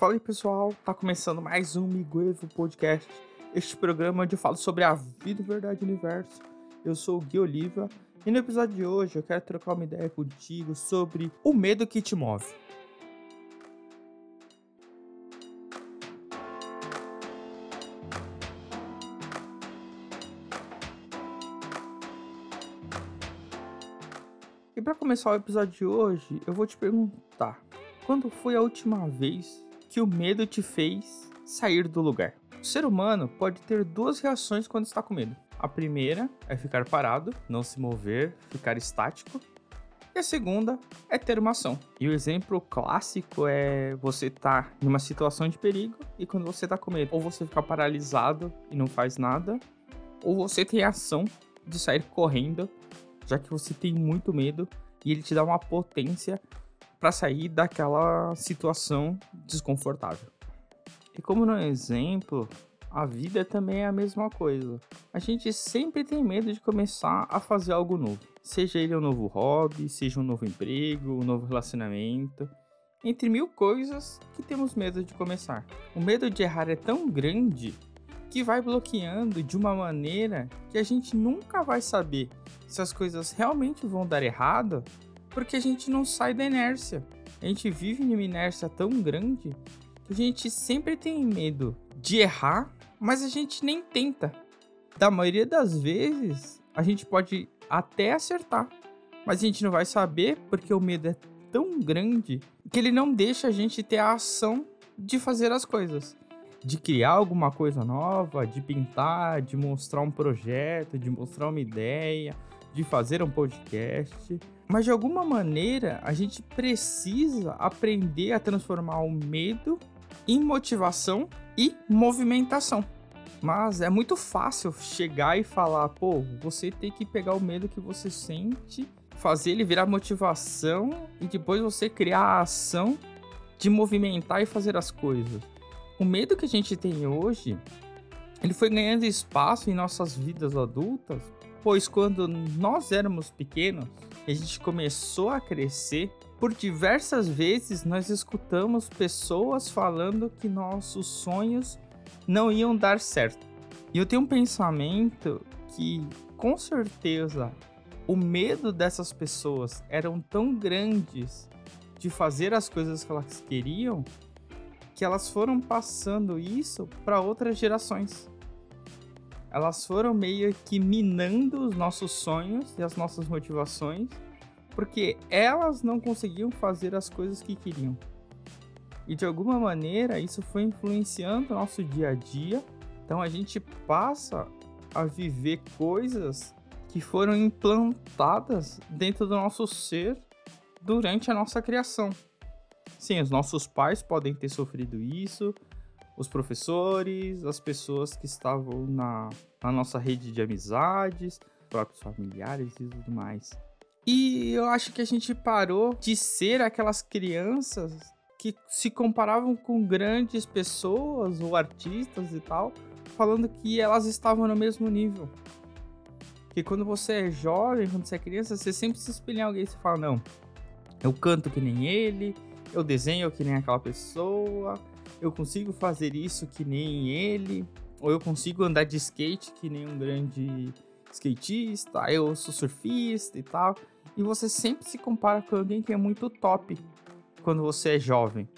Fala aí pessoal, tá começando mais um Miguevo Podcast, este programa onde eu falo sobre a vida, verdade e universo. Eu sou o Gui Oliva e no episódio de hoje eu quero trocar uma ideia contigo sobre o medo que te move. E para começar o episódio de hoje, eu vou te perguntar: quando foi a última vez que o medo te fez sair do lugar? O ser humano pode ter duas reações quando está com medo. A primeira é ficar parado, não se mover, ficar estático. E a segunda é ter uma ação. E o exemplo clássico é você estar tá em uma situação de perigo e quando você está com medo, ou você fica paralisado e não faz nada, ou você tem a ação de sair correndo já que você tem muito medo e ele te dá uma potência para sair daquela situação desconfortável. E como no exemplo, a vida também é a mesma coisa. A gente sempre tem medo de começar a fazer algo novo. Seja ele um novo hobby, seja um novo emprego, um novo relacionamento. Entre mil coisas que temos medo de começar. O medo de errar é tão grande que vai bloqueando de uma maneira que a gente nunca vai saber se as coisas realmente vão dar errado, porque a gente não sai da inércia. A gente vive em uma inércia tão grande que a gente sempre tem medo de errar, mas a gente nem tenta. Da maioria das vezes, a gente pode até acertar, mas a gente não vai saber porque o medo é tão grande que ele não deixa a gente ter a ação de fazer as coisas de criar alguma coisa nova, de pintar, de mostrar um projeto, de mostrar uma ideia, de fazer um podcast. Mas de alguma maneira a gente precisa aprender a transformar o medo em motivação e movimentação. Mas é muito fácil chegar e falar, pô, você tem que pegar o medo que você sente, fazer ele virar motivação e depois você criar a ação de movimentar e fazer as coisas o medo que a gente tem hoje, ele foi ganhando espaço em nossas vidas adultas, pois quando nós éramos pequenos, a gente começou a crescer, por diversas vezes nós escutamos pessoas falando que nossos sonhos não iam dar certo. E eu tenho um pensamento que, com certeza, o medo dessas pessoas eram tão grandes de fazer as coisas que elas queriam que elas foram passando isso para outras gerações. Elas foram meio que minando os nossos sonhos e as nossas motivações, porque elas não conseguiam fazer as coisas que queriam. E de alguma maneira isso foi influenciando o nosso dia a dia. Então a gente passa a viver coisas que foram implantadas dentro do nosso ser durante a nossa criação. Sim, os nossos pais podem ter sofrido isso, os professores, as pessoas que estavam na, na nossa rede de amizades, próprios familiares e tudo mais. E eu acho que a gente parou de ser aquelas crianças que se comparavam com grandes pessoas ou artistas e tal, falando que elas estavam no mesmo nível. Que quando você é jovem, quando você é criança, você sempre se espelha em alguém e você fala: Não, eu canto que nem ele, eu desenho que nem aquela pessoa, eu consigo fazer isso que nem ele, ou eu consigo andar de skate que nem um grande skatista, eu sou surfista e tal. E você sempre se compara com alguém que é muito top quando você é jovem.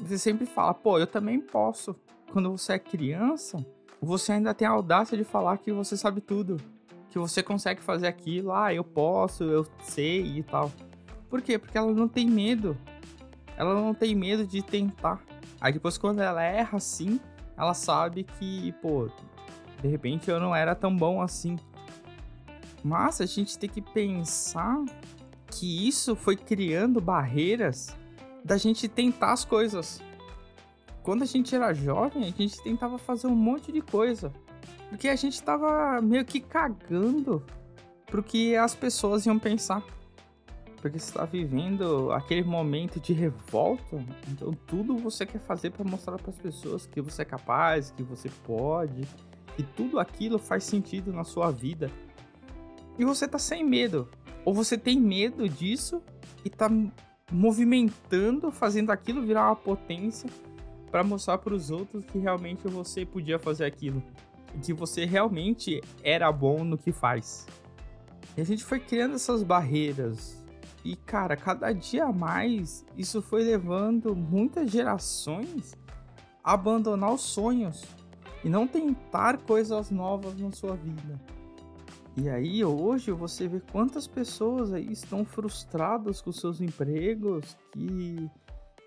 Você sempre fala, pô, eu também posso. Quando você é criança, você ainda tem a audácia de falar que você sabe tudo. Que você consegue fazer aquilo, ah, eu posso, eu sei e tal. Por quê? Porque ela não tem medo ela não tem medo de tentar. Aí depois, quando ela erra assim, ela sabe que, pô, de repente eu não era tão bom assim. Mas a gente tem que pensar que isso foi criando barreiras da gente tentar as coisas. Quando a gente era jovem, a gente tentava fazer um monte de coisa. Porque a gente tava meio que cagando pro que as pessoas iam pensar porque você está vivendo aquele momento de revolta, então tudo você quer fazer para mostrar para as pessoas que você é capaz, que você pode, que tudo aquilo faz sentido na sua vida. E você tá sem medo, ou você tem medo disso e tá movimentando, fazendo aquilo virar uma potência para mostrar para os outros que realmente você podia fazer aquilo e que você realmente era bom no que faz. E a gente foi criando essas barreiras. E cara, cada dia mais isso foi levando muitas gerações a abandonar os sonhos e não tentar coisas novas na sua vida. E aí hoje você vê quantas pessoas aí estão frustradas com seus empregos, que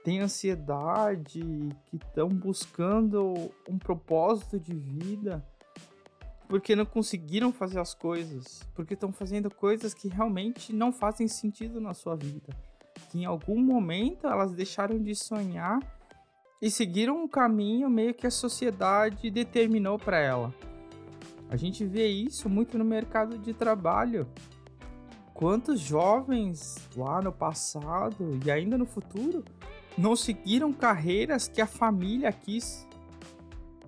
têm ansiedade, que estão buscando um propósito de vida porque não conseguiram fazer as coisas, porque estão fazendo coisas que realmente não fazem sentido na sua vida. Que em algum momento elas deixaram de sonhar e seguiram um caminho meio que a sociedade determinou para ela. A gente vê isso muito no mercado de trabalho. Quantos jovens lá no passado e ainda no futuro não seguiram carreiras que a família quis,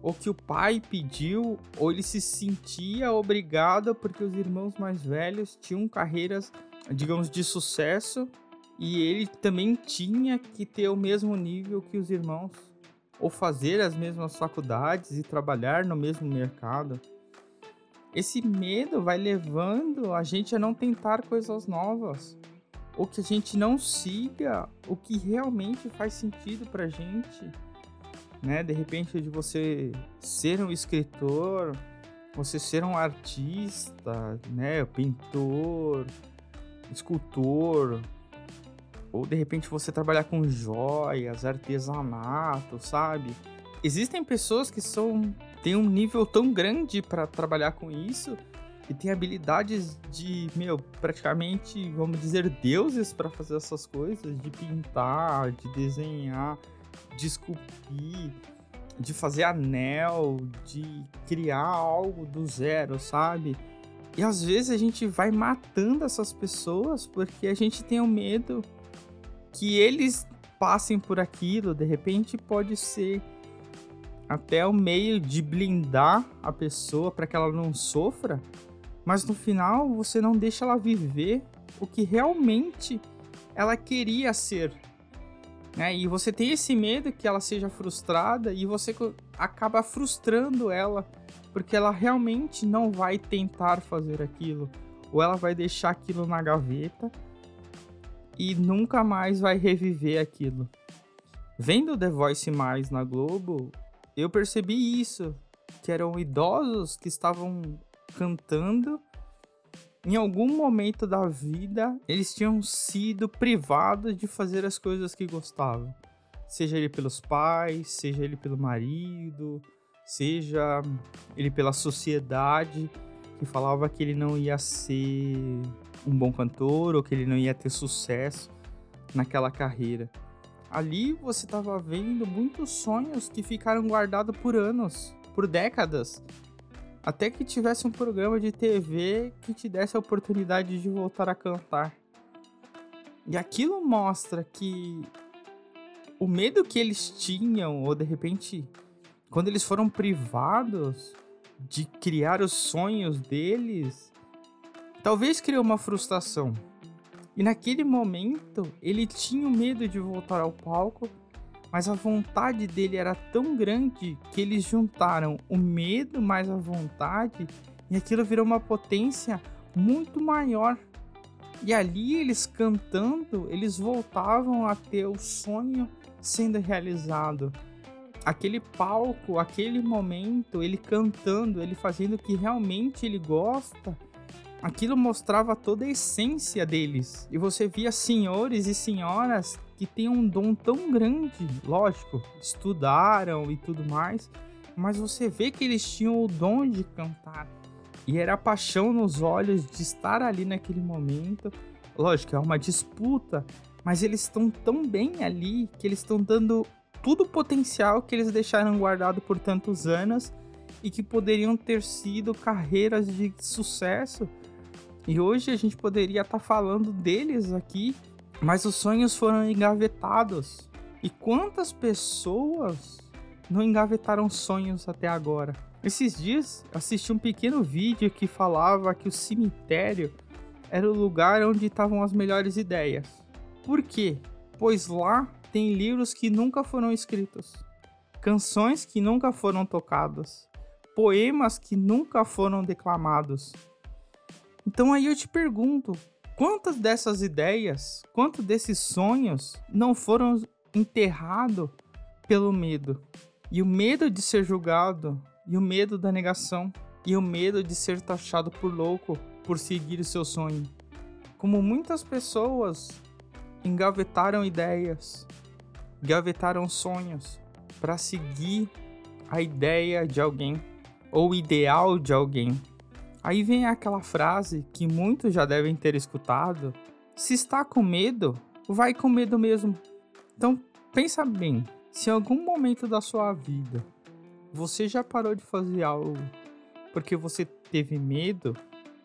ou que o pai pediu, ou ele se sentia obrigado porque os irmãos mais velhos tinham carreiras, digamos, de sucesso e ele também tinha que ter o mesmo nível que os irmãos, ou fazer as mesmas faculdades e trabalhar no mesmo mercado. Esse medo vai levando a gente a não tentar coisas novas, ou que a gente não siga o que realmente faz sentido pra gente, né? De repente de você ser um escritor, você ser um artista, né, pintor, escultor, ou de repente você trabalhar com joias, artesanato, sabe? Existem pessoas que são têm um nível tão grande para trabalhar com isso e tem habilidades de, meu, praticamente, vamos dizer, deuses para fazer essas coisas, de pintar, de desenhar, de esculpir, de fazer anel, de criar algo do zero, sabe? E às vezes a gente vai matando essas pessoas porque a gente tem o um medo que eles passem por aquilo, de repente pode ser até o meio de blindar a pessoa para que ela não sofra, mas no final você não deixa ela viver o que realmente ela queria ser. Né? E você tem esse medo que ela seja frustrada e você acaba frustrando ela porque ela realmente não vai tentar fazer aquilo ou ela vai deixar aquilo na gaveta e nunca mais vai reviver aquilo. Vendo The Voice mais na Globo, eu percebi isso, que eram idosos que estavam cantando. Em algum momento da vida, eles tinham sido privados de fazer as coisas que gostavam. Seja ele pelos pais, seja ele pelo marido, seja ele pela sociedade que falava que ele não ia ser um bom cantor ou que ele não ia ter sucesso naquela carreira. Ali você estava vendo muitos sonhos que ficaram guardados por anos, por décadas, até que tivesse um programa de TV que te desse a oportunidade de voltar a cantar. E aquilo mostra que o medo que eles tinham, ou de repente, quando eles foram privados de criar os sonhos deles, talvez criou uma frustração. E naquele momento, ele tinha medo de voltar ao palco, mas a vontade dele era tão grande que eles juntaram o medo mais a vontade e aquilo virou uma potência muito maior. E ali eles cantando, eles voltavam a ter o sonho sendo realizado. Aquele palco, aquele momento, ele cantando, ele fazendo o que realmente ele gosta, aquilo mostrava toda a essência deles. E você via senhores e senhoras que têm um dom tão grande, lógico, estudaram e tudo mais, mas você vê que eles tinham o dom de cantar. E era a paixão nos olhos de estar ali naquele momento. Lógico, é uma disputa, mas eles estão tão bem ali que eles estão dando tudo o potencial que eles deixaram guardado por tantos anos e que poderiam ter sido carreiras de sucesso e hoje a gente poderia estar tá falando deles aqui, mas os sonhos foram engavetados. E quantas pessoas não engavetaram sonhos até agora? Esses dias assisti um pequeno vídeo que falava que o cemitério era o lugar onde estavam as melhores ideias. Por quê? Pois lá tem livros que nunca foram escritos. canções que nunca foram tocadas, poemas que nunca foram declamados. Então aí eu te pergunto, quantas dessas ideias, quantos desses sonhos não foram enterrados pelo medo? E o medo de ser julgado, e o medo da negação, e o medo de ser taxado por louco por seguir o seu sonho. Como muitas pessoas engavetaram ideias, engavetaram sonhos para seguir a ideia de alguém ou o ideal de alguém. Aí vem aquela frase que muitos já devem ter escutado: se está com medo, vai com medo mesmo. Então, pensa bem, se em algum momento da sua vida você já parou de fazer algo porque você teve medo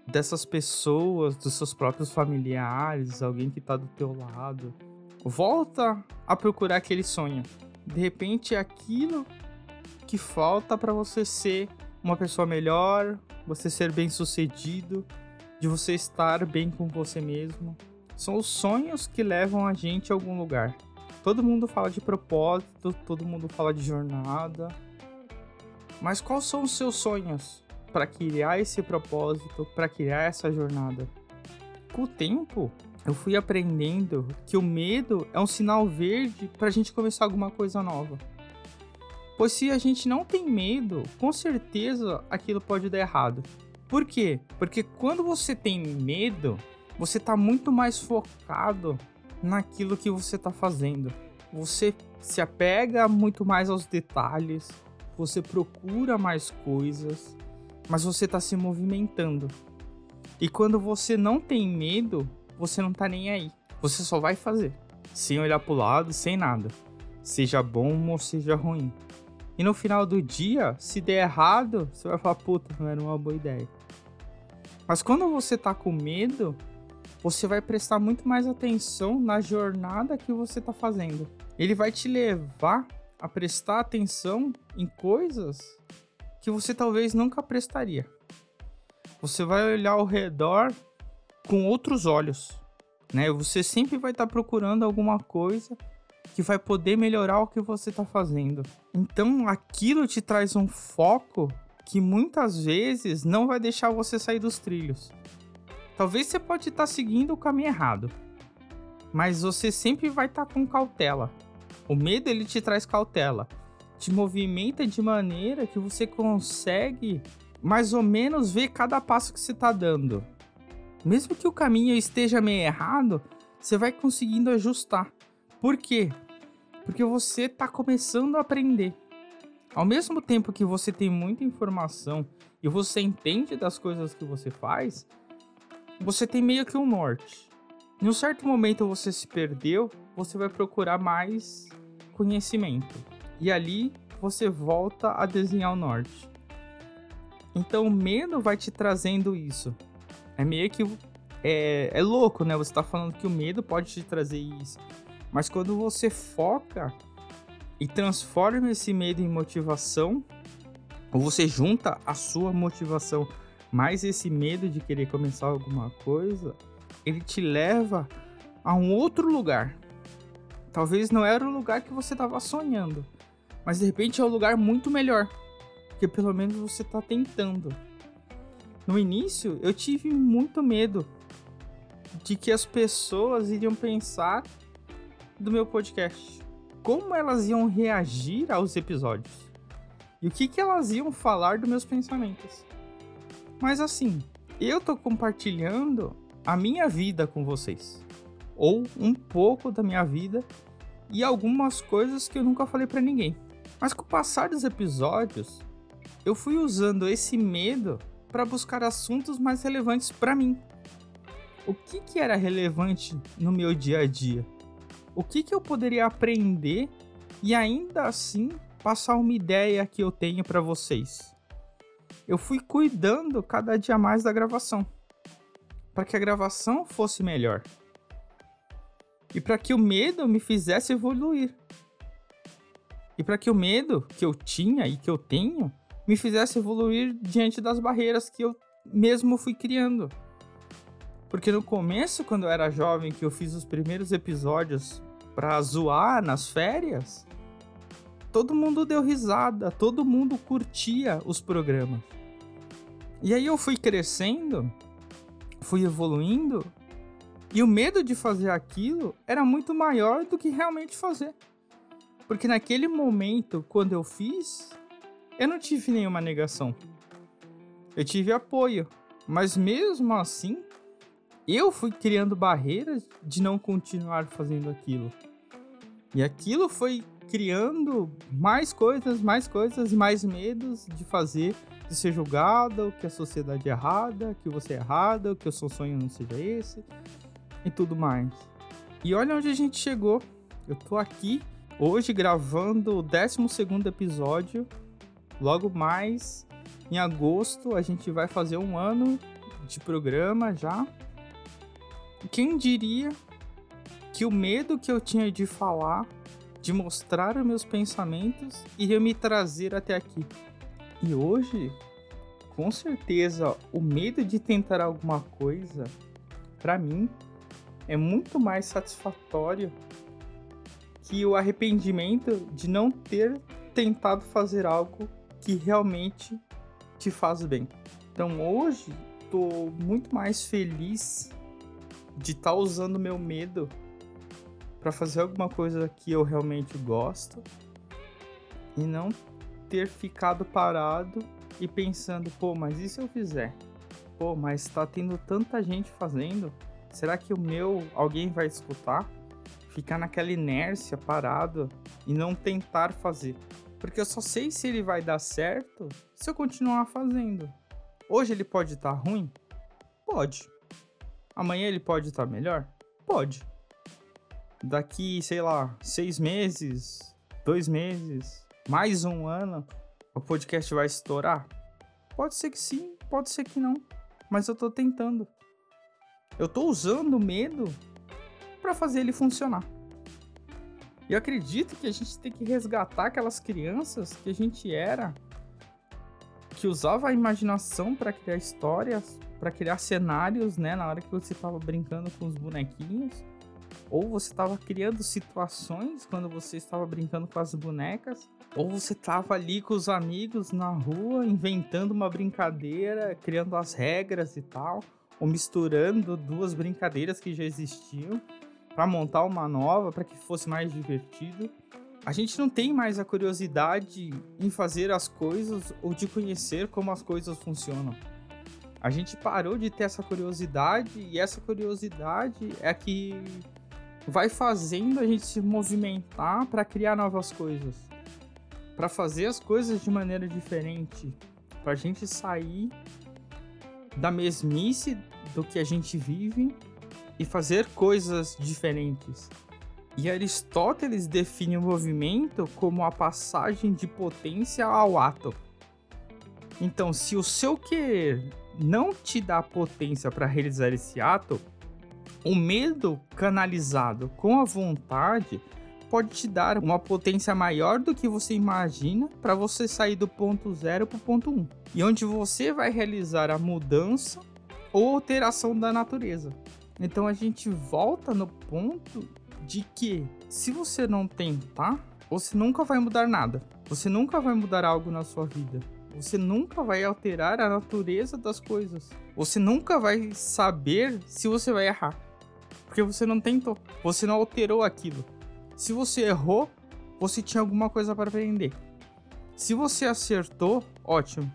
dessas pessoas, dos seus próprios familiares, alguém que tá do teu lado. Volta a procurar aquele sonho. De repente é aquilo que falta para você ser uma pessoa melhor, você ser bem-sucedido, de você estar bem com você mesmo. São os sonhos que levam a gente a algum lugar. Todo mundo fala de propósito, todo mundo fala de jornada. Mas quais são os seus sonhos? para criar esse propósito, para criar essa jornada. Com o tempo, eu fui aprendendo que o medo é um sinal verde para a gente começar alguma coisa nova. Pois se a gente não tem medo, com certeza aquilo pode dar errado. Por quê? Porque quando você tem medo, você está muito mais focado naquilo que você está fazendo. Você se apega muito mais aos detalhes, você procura mais coisas, mas você está se movimentando. E quando você não tem medo, você não está nem aí. Você só vai fazer, sem olhar para o lado, sem nada. Seja bom ou seja ruim. E no final do dia, se der errado, você vai falar, puta, não era uma boa ideia. Mas quando você tá com medo, você vai prestar muito mais atenção na jornada que você tá fazendo. Ele vai te levar a prestar atenção em coisas que você talvez nunca prestaria. Você vai olhar ao redor com outros olhos, né? Você sempre vai estar tá procurando alguma coisa que vai poder melhorar o que você está fazendo. Então, aquilo te traz um foco que muitas vezes não vai deixar você sair dos trilhos. Talvez você pode estar tá seguindo o caminho errado, mas você sempre vai estar tá com cautela. O medo ele te traz cautela te movimenta de maneira que você consegue mais ou menos ver cada passo que você está dando. Mesmo que o caminho esteja meio errado, você vai conseguindo ajustar. Por quê? Porque você está começando a aprender. Ao mesmo tempo que você tem muita informação e você entende das coisas que você faz, você tem meio que um norte. Em um certo momento você se perdeu, você vai procurar mais conhecimento e ali você volta a desenhar o norte. Então o medo vai te trazendo isso. É meio que. É, é louco, né? Você tá falando que o medo pode te trazer isso. Mas quando você foca e transforma esse medo em motivação, ou você junta a sua motivação mais esse medo de querer começar alguma coisa, ele te leva a um outro lugar. Talvez não era o lugar que você estava sonhando, mas de repente é um lugar muito melhor. Porque pelo menos você está tentando. No início, eu tive muito medo de que as pessoas iriam pensar do meu podcast. Como elas iam reagir aos episódios. E o que, que elas iam falar dos meus pensamentos. Mas assim, eu tô compartilhando a minha vida com vocês. Ou um pouco da minha vida e algumas coisas que eu nunca falei para ninguém. Mas com o passar dos episódios, eu fui usando esse medo para buscar assuntos mais relevantes para mim. O que, que era relevante no meu dia a dia? O que, que eu poderia aprender e ainda assim passar uma ideia que eu tenho para vocês? Eu fui cuidando cada dia mais da gravação, para que a gravação fosse melhor e para que o medo me fizesse evoluir. E para que o medo que eu tinha e que eu tenho me fizesse evoluir diante das barreiras que eu mesmo fui criando. Porque no começo, quando eu era jovem, que eu fiz os primeiros episódios para zoar nas férias, todo mundo deu risada, todo mundo curtia os programas. E aí eu fui crescendo, fui evoluindo, e o medo de fazer aquilo era muito maior do que realmente fazer. Porque naquele momento, quando eu fiz, eu não tive nenhuma negação. Eu tive apoio. Mas mesmo assim, eu fui criando barreiras de não continuar fazendo aquilo. E aquilo foi criando mais coisas, mais coisas, mais medos de fazer de ser julgado, que a sociedade é errada, que você é errado, que o seu sonho não seja esse e tudo mais. E olha onde a gente chegou. Eu tô aqui hoje gravando o 12 episódio. Logo mais em agosto a gente vai fazer um ano de programa já. Quem diria que o medo que eu tinha de falar, de mostrar os meus pensamentos, iria me trazer até aqui. E hoje, com certeza, o medo de tentar alguma coisa, para mim, é muito mais satisfatório que o arrependimento de não ter tentado fazer algo que realmente te faz bem. Então hoje tô muito mais feliz de estar tá usando meu medo para fazer alguma coisa que eu realmente gosto e não ter ficado parado e pensando, pô, mas e se eu fizer? Pô, mas tá tendo tanta gente fazendo, será que o meu alguém vai escutar? Ficar naquela inércia parado e não tentar fazer. Porque eu só sei se ele vai dar certo se eu continuar fazendo. Hoje ele pode estar tá ruim? Pode. Amanhã ele pode estar tá melhor? Pode. Daqui, sei lá, seis meses, dois meses, mais um ano, o podcast vai estourar? Pode ser que sim, pode ser que não. Mas eu tô tentando. Eu tô usando o medo para fazer ele funcionar. E acredito que a gente tem que resgatar aquelas crianças que a gente era, que usava a imaginação para criar histórias, para criar cenários, né, na hora que você estava brincando com os bonequinhos, ou você estava criando situações quando você estava brincando com as bonecas, ou você estava ali com os amigos na rua inventando uma brincadeira, criando as regras e tal, ou misturando duas brincadeiras que já existiam para montar uma nova, para que fosse mais divertido. A gente não tem mais a curiosidade em fazer as coisas ou de conhecer como as coisas funcionam. A gente parou de ter essa curiosidade e essa curiosidade é que vai fazendo a gente se movimentar para criar novas coisas, para fazer as coisas de maneira diferente, para a gente sair da mesmice do que a gente vive e fazer coisas diferentes. E Aristóteles define o movimento como a passagem de potência ao ato. Então, se o seu querer não te dá potência para realizar esse ato, o medo canalizado com a vontade pode te dar uma potência maior do que você imagina para você sair do ponto zero para o ponto 1. Um, e onde você vai realizar a mudança ou alteração da natureza. Então a gente volta no ponto de que se você não tentar, você nunca vai mudar nada. Você nunca vai mudar algo na sua vida. Você nunca vai alterar a natureza das coisas. Você nunca vai saber se você vai errar. Porque você não tentou. Você não alterou aquilo. Se você errou, você tinha alguma coisa para aprender. Se você acertou, ótimo.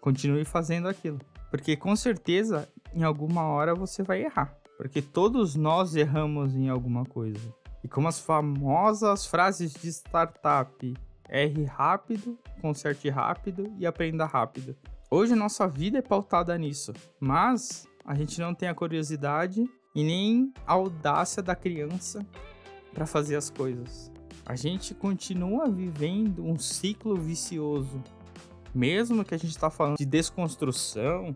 Continue fazendo aquilo. Porque com certeza, em alguma hora você vai errar. Porque todos nós erramos em alguma coisa. E como as famosas frases de startup: erre rápido, conserte rápido e aprenda rápido. Hoje nossa vida é pautada nisso, mas a gente não tem a curiosidade e nem a audácia da criança para fazer as coisas. A gente continua vivendo um ciclo vicioso. Mesmo que a gente está falando de desconstrução,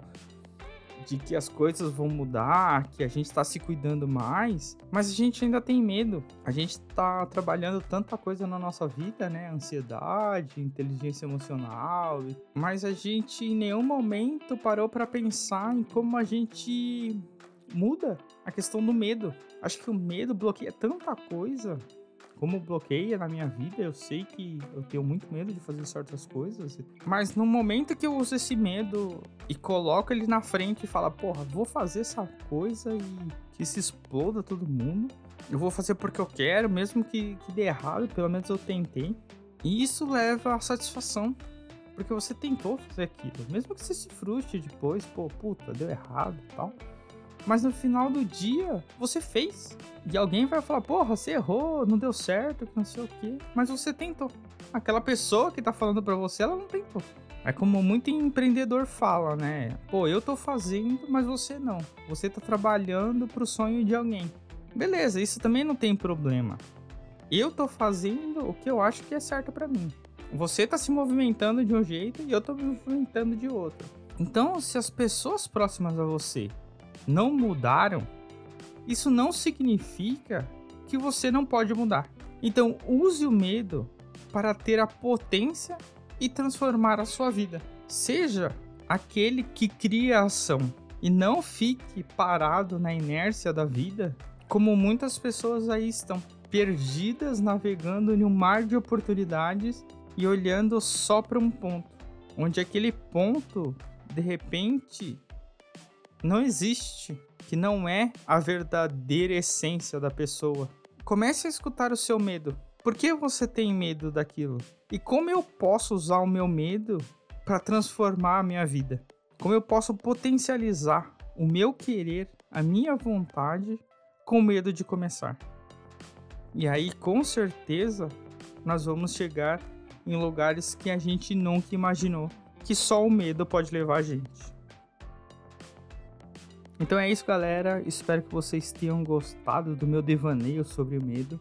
de que as coisas vão mudar, que a gente está se cuidando mais, mas a gente ainda tem medo. A gente está trabalhando tanta coisa na nossa vida, né? Ansiedade, inteligência emocional, mas a gente em nenhum momento parou para pensar em como a gente muda a questão do medo. Acho que o medo bloqueia tanta coisa como bloqueia na minha vida, eu sei que eu tenho muito medo de fazer certas coisas. Mas no momento que eu uso esse medo e coloco ele na frente e falo, porra, vou fazer essa coisa e que se exploda todo mundo. Eu vou fazer porque eu quero, mesmo que, que dê errado, pelo menos eu tentei. E isso leva à satisfação. Porque você tentou fazer aquilo. Mesmo que você se frustre depois, pô, puta, deu errado e tal. Mas no final do dia, você fez. E alguém vai falar, porra, você errou, não deu certo, não sei o quê. Mas você tentou. Aquela pessoa que tá falando pra você, ela não tentou. É como muito empreendedor fala, né? Pô, eu tô fazendo, mas você não. Você tá trabalhando pro sonho de alguém. Beleza, isso também não tem problema. Eu tô fazendo o que eu acho que é certo para mim. Você tá se movimentando de um jeito e eu tô me movimentando de outro. Então, se as pessoas próximas a você não mudaram, isso não significa que você não pode mudar. Então, use o medo para ter a potência e transformar a sua vida. Seja aquele que cria a ação e não fique parado na inércia da vida, como muitas pessoas aí estão, perdidas navegando em um mar de oportunidades e olhando só para um ponto, onde aquele ponto de repente não existe, que não é a verdadeira essência da pessoa. Comece a escutar o seu medo. Por que você tem medo daquilo? E como eu posso usar o meu medo para transformar a minha vida? Como eu posso potencializar o meu querer, a minha vontade com medo de começar? E aí, com certeza, nós vamos chegar em lugares que a gente nunca imaginou que só o medo pode levar a gente. Então é isso, galera. Espero que vocês tenham gostado do meu devaneio sobre o medo.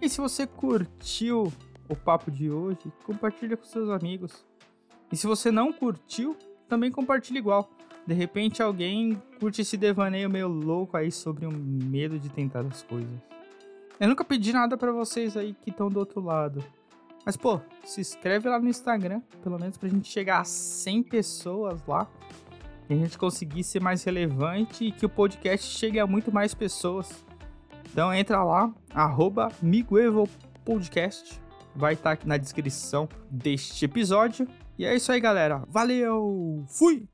E se você curtiu o papo de hoje, compartilha com seus amigos. E se você não curtiu, também compartilha igual. De repente alguém curte esse devaneio meio louco aí sobre o medo de tentar as coisas. Eu nunca pedi nada para vocês aí que estão do outro lado. Mas pô, se inscreve lá no Instagram, pelo menos pra gente chegar a 100 pessoas lá a gente conseguir ser mais relevante e que o podcast chegue a muito mais pessoas. Então entra lá, arroba Podcast, vai estar tá aqui na descrição deste episódio. E é isso aí, galera. Valeu! Fui!